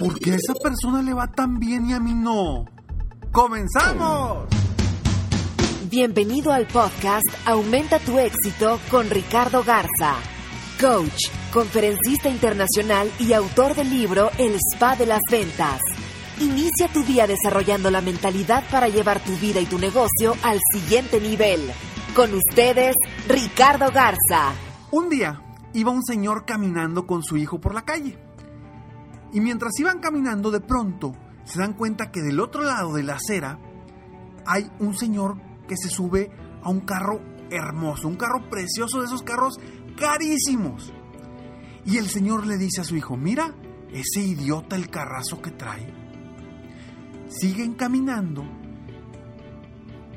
¿Por qué a esa persona le va tan bien y a mí no? ¡Comenzamos! Bienvenido al podcast Aumenta tu éxito con Ricardo Garza, coach, conferencista internacional y autor del libro El Spa de las Ventas. Inicia tu día desarrollando la mentalidad para llevar tu vida y tu negocio al siguiente nivel. Con ustedes, Ricardo Garza. Un día iba un señor caminando con su hijo por la calle. Y mientras iban caminando, de pronto se dan cuenta que del otro lado de la acera hay un señor que se sube a un carro hermoso, un carro precioso de esos carros carísimos. Y el señor le dice a su hijo, mira, ese idiota el carrazo que trae. Siguen caminando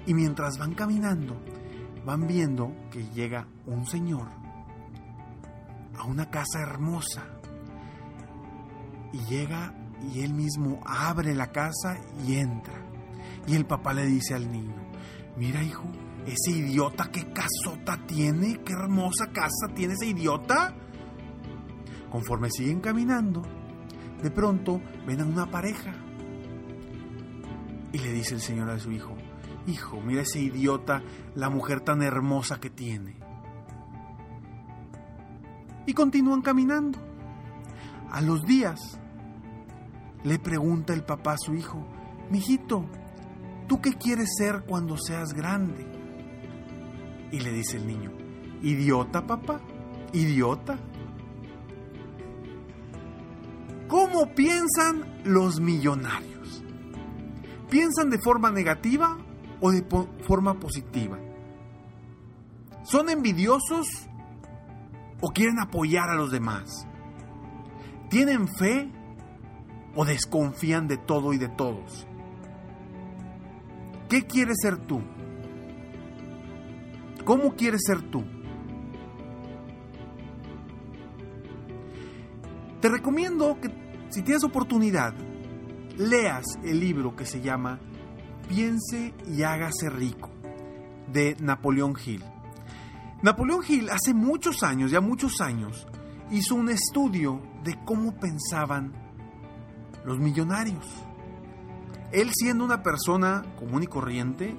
y mientras van caminando, van viendo que llega un señor a una casa hermosa y llega y él mismo abre la casa y entra. Y el papá le dice al niño, mira hijo, ese idiota qué casota tiene, qué hermosa casa tiene ese idiota. Conforme siguen caminando, de pronto ven a una pareja. Y le dice el señor a su hijo, hijo, mira ese idiota, la mujer tan hermosa que tiene. Y continúan caminando. A los días, le pregunta el papá a su hijo, mijito, ¿tú qué quieres ser cuando seas grande? Y le dice el niño, idiota papá, idiota. ¿Cómo piensan los millonarios? ¿Piensan de forma negativa o de forma positiva? ¿Son envidiosos o quieren apoyar a los demás? ¿Tienen fe o desconfían de todo y de todos? ¿Qué quieres ser tú? ¿Cómo quieres ser tú? Te recomiendo que si tienes oportunidad, leas el libro que se llama Piense y hágase rico de Napoleón Hill. Napoleón Hill hace muchos años, ya muchos años, hizo un estudio de cómo pensaban los millonarios. Él siendo una persona común y corriente,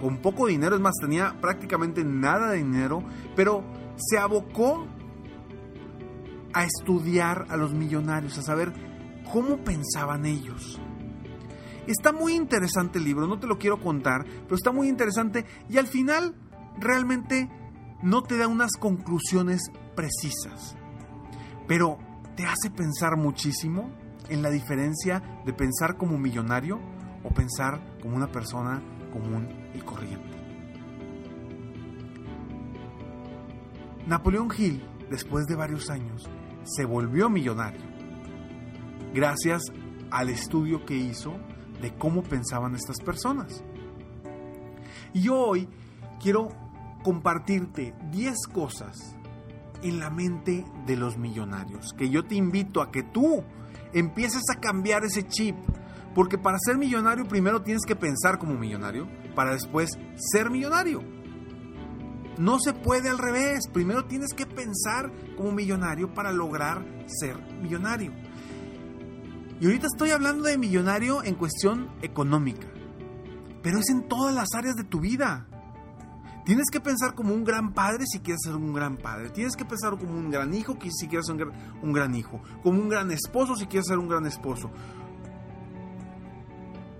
con poco dinero, es más, tenía prácticamente nada de dinero, pero se abocó a estudiar a los millonarios, a saber cómo pensaban ellos. Está muy interesante el libro, no te lo quiero contar, pero está muy interesante y al final realmente no te da unas conclusiones precisas, pero te hace pensar muchísimo en la diferencia de pensar como millonario o pensar como una persona común y corriente. Napoleón Hill, después de varios años, se volvió millonario gracias al estudio que hizo de cómo pensaban estas personas. Y hoy quiero compartirte 10 cosas en la mente de los millonarios, que yo te invito a que tú empieces a cambiar ese chip, porque para ser millonario primero tienes que pensar como millonario, para después ser millonario. No se puede al revés, primero tienes que pensar como millonario para lograr ser millonario. Y ahorita estoy hablando de millonario en cuestión económica, pero es en todas las áreas de tu vida. Tienes que pensar como un gran padre si quieres ser un gran padre. Tienes que pensar como un gran hijo si quieres ser un gran, hijo. Como un gran esposo si quieres ser un gran esposo.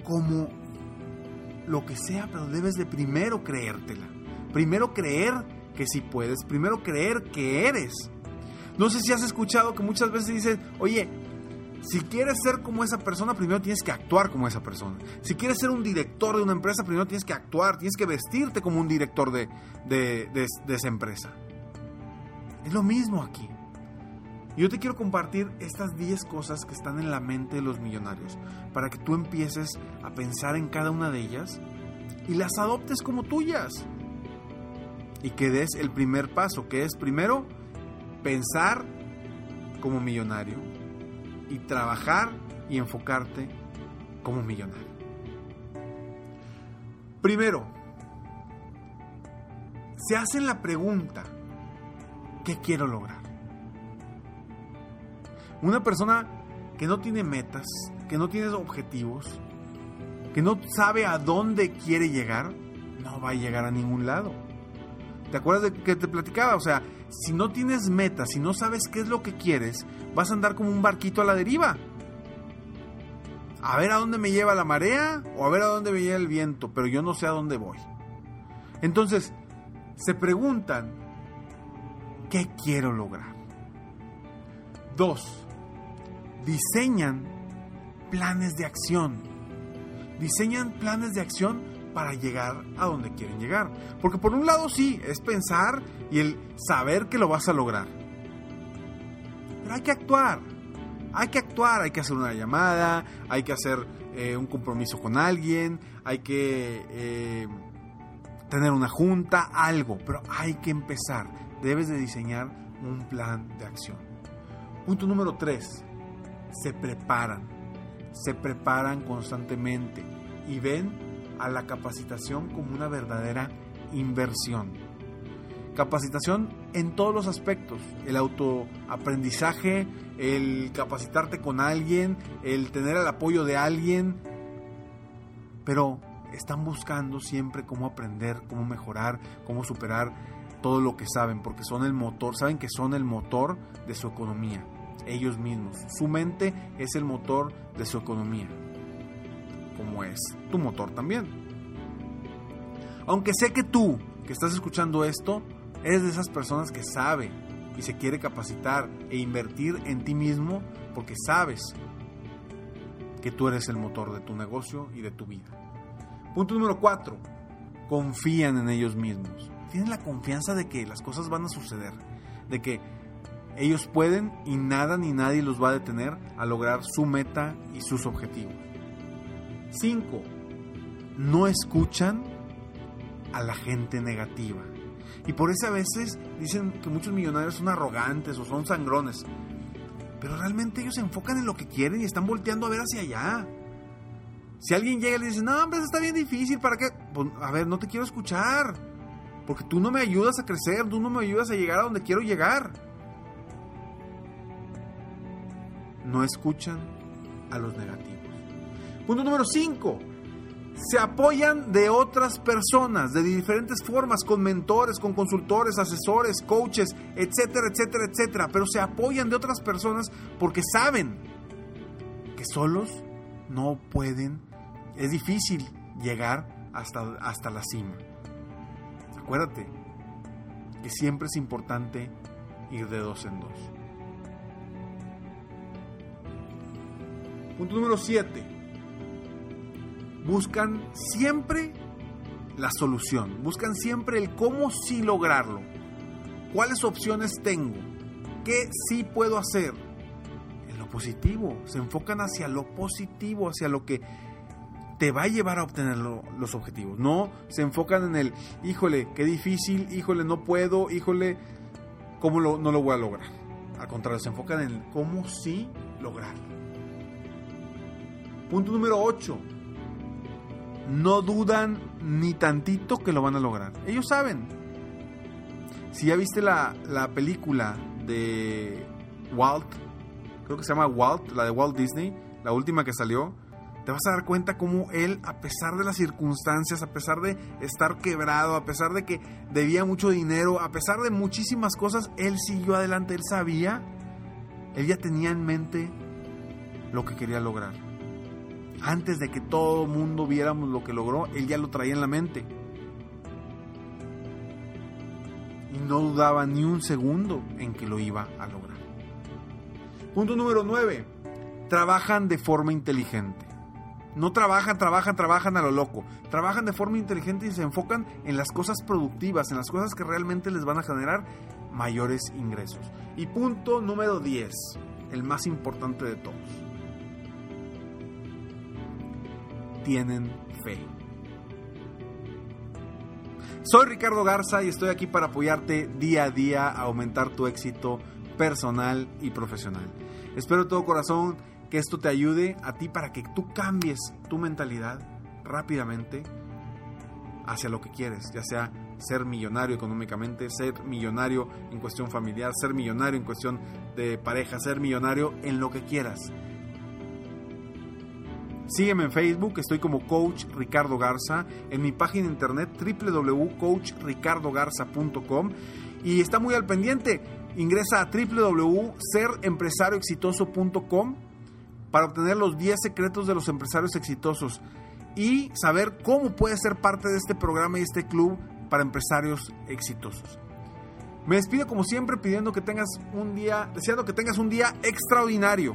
como lo que sea, pero debes de primero creértela. Primero creer que sí puedes, primero creer que eres. No sé si has escuchado que muchas veces dicen, oye, si quieres ser como esa persona, primero tienes que actuar como esa persona. Si quieres ser un director de una empresa, primero tienes que actuar, tienes que vestirte como un director de, de, esa empresa. Es lo mismo aquí. Yo te quiero compartir estas 10 cosas que están en la mente de los millonarios para que tú empieces a pensar en cada una de ellas y las adoptes como tuyas. Y que des el primer paso, que es primero pensar como millonario y trabajar y enfocarte como millonario. Primero, se hacen la pregunta, ¿qué quiero lograr? Una persona que no tiene metas, que no tiene objetivos, que no sabe a dónde quiere llegar, no va a llegar a ningún lado. ¿Te acuerdas de que te platicaba? O sea, si no tienes metas, si no sabes qué es lo que quieres, vas a andar como un barquito a la deriva. A ver a dónde me lleva la marea o a ver a dónde me lleva el viento, pero yo no sé a dónde voy. Entonces, se preguntan, ¿qué quiero lograr? Dos, diseñan planes de acción. Diseñan planes de acción para llegar a donde quieren llegar. Porque por un lado sí, es pensar y el saber que lo vas a lograr. Pero hay que actuar. Hay que actuar, hay que hacer una llamada, hay que hacer eh, un compromiso con alguien, hay que eh, tener una junta, algo. Pero hay que empezar. Debes de diseñar un plan de acción. Punto número 3. Se preparan. Se preparan constantemente y ven a la capacitación como una verdadera inversión. Capacitación en todos los aspectos, el autoaprendizaje, el capacitarte con alguien, el tener el apoyo de alguien, pero están buscando siempre cómo aprender, cómo mejorar, cómo superar todo lo que saben, porque son el motor, saben que son el motor de su economía, ellos mismos. Su mente es el motor de su economía como es tu motor también. Aunque sé que tú, que estás escuchando esto, eres de esas personas que sabe y se quiere capacitar e invertir en ti mismo porque sabes que tú eres el motor de tu negocio y de tu vida. Punto número 4. Confían en ellos mismos. Tienen la confianza de que las cosas van a suceder, de que ellos pueden y nada ni nadie los va a detener a lograr su meta y sus objetivos. 5. No escuchan a la gente negativa. Y por eso a veces dicen que muchos millonarios son arrogantes o son sangrones. Pero realmente ellos se enfocan en lo que quieren y están volteando a ver hacia allá. Si alguien llega y le dice, no, hombre, está bien difícil, ¿para qué? Pues, a ver, no te quiero escuchar. Porque tú no me ayudas a crecer, tú no me ayudas a llegar a donde quiero llegar. No escuchan a los negativos. Punto número 5. Se apoyan de otras personas de diferentes formas, con mentores, con consultores, asesores, coaches, etcétera, etcétera, etcétera. Pero se apoyan de otras personas porque saben que solos no pueden, es difícil llegar hasta, hasta la cima. Acuérdate que siempre es importante ir de dos en dos. Punto número 7 buscan siempre la solución, buscan siempre el cómo sí lograrlo, cuáles opciones tengo, qué sí puedo hacer. En lo positivo, se enfocan hacia lo positivo, hacia lo que te va a llevar a obtener los objetivos. No se enfocan en el, híjole, qué difícil, híjole, no puedo, híjole, cómo no lo voy a lograr. Al contrario, se enfocan en cómo sí lograrlo. Punto número 8 no dudan ni tantito que lo van a lograr. Ellos saben. Si ya viste la, película de Walt, creo que se llama Walt, la de Walt Disney, la última que salió, te vas a dar cuenta cómo él, a pesar de las circunstancias, a pesar de estar quebrado, a pesar de que debía mucho dinero, a pesar de muchísimas cosas, él siguió adelante, él sabía, él ya tenía en mente lo que quería lograr Antes de que todo mundo viéramos lo que logró, él ya lo traía en la mente. Y no dudaba ni un segundo en que lo iba a lograr. Punto número 9. Trabajan de forma inteligente. No trabajan, trabajan, trabajan a lo loco. Trabajan de forma inteligente y se enfocan en las cosas productivas, en las cosas que realmente les van a generar mayores ingresos. Y punto número 10, el más importante de todos. Tienen fe. Soy Ricardo Garza y estoy aquí para apoyarte día a día a aumentar tu éxito personal y profesional. Espero de todo corazón que esto te ayude a ti para que tú cambies tu mentalidad rápidamente hacia lo que quieres, ya sea ser millonario económicamente, ser millonario en cuestión familiar, ser millonario en cuestión de pareja, ser millonario en lo que quieras. Sígueme en Facebook, estoy como Coach Ricardo Garza, en mi página de internet www.coachricardogarza.com y está muy al pendiente. Ingresa a www.serempresarioexitoso.com para obtener los 10 secretos de los empresarios exitosos y saber cómo puedes ser parte de este programa y este club para empresarios exitosos. Me despido como siempre pidiendo que tengas un día, deseando que tengas un día extraordinario.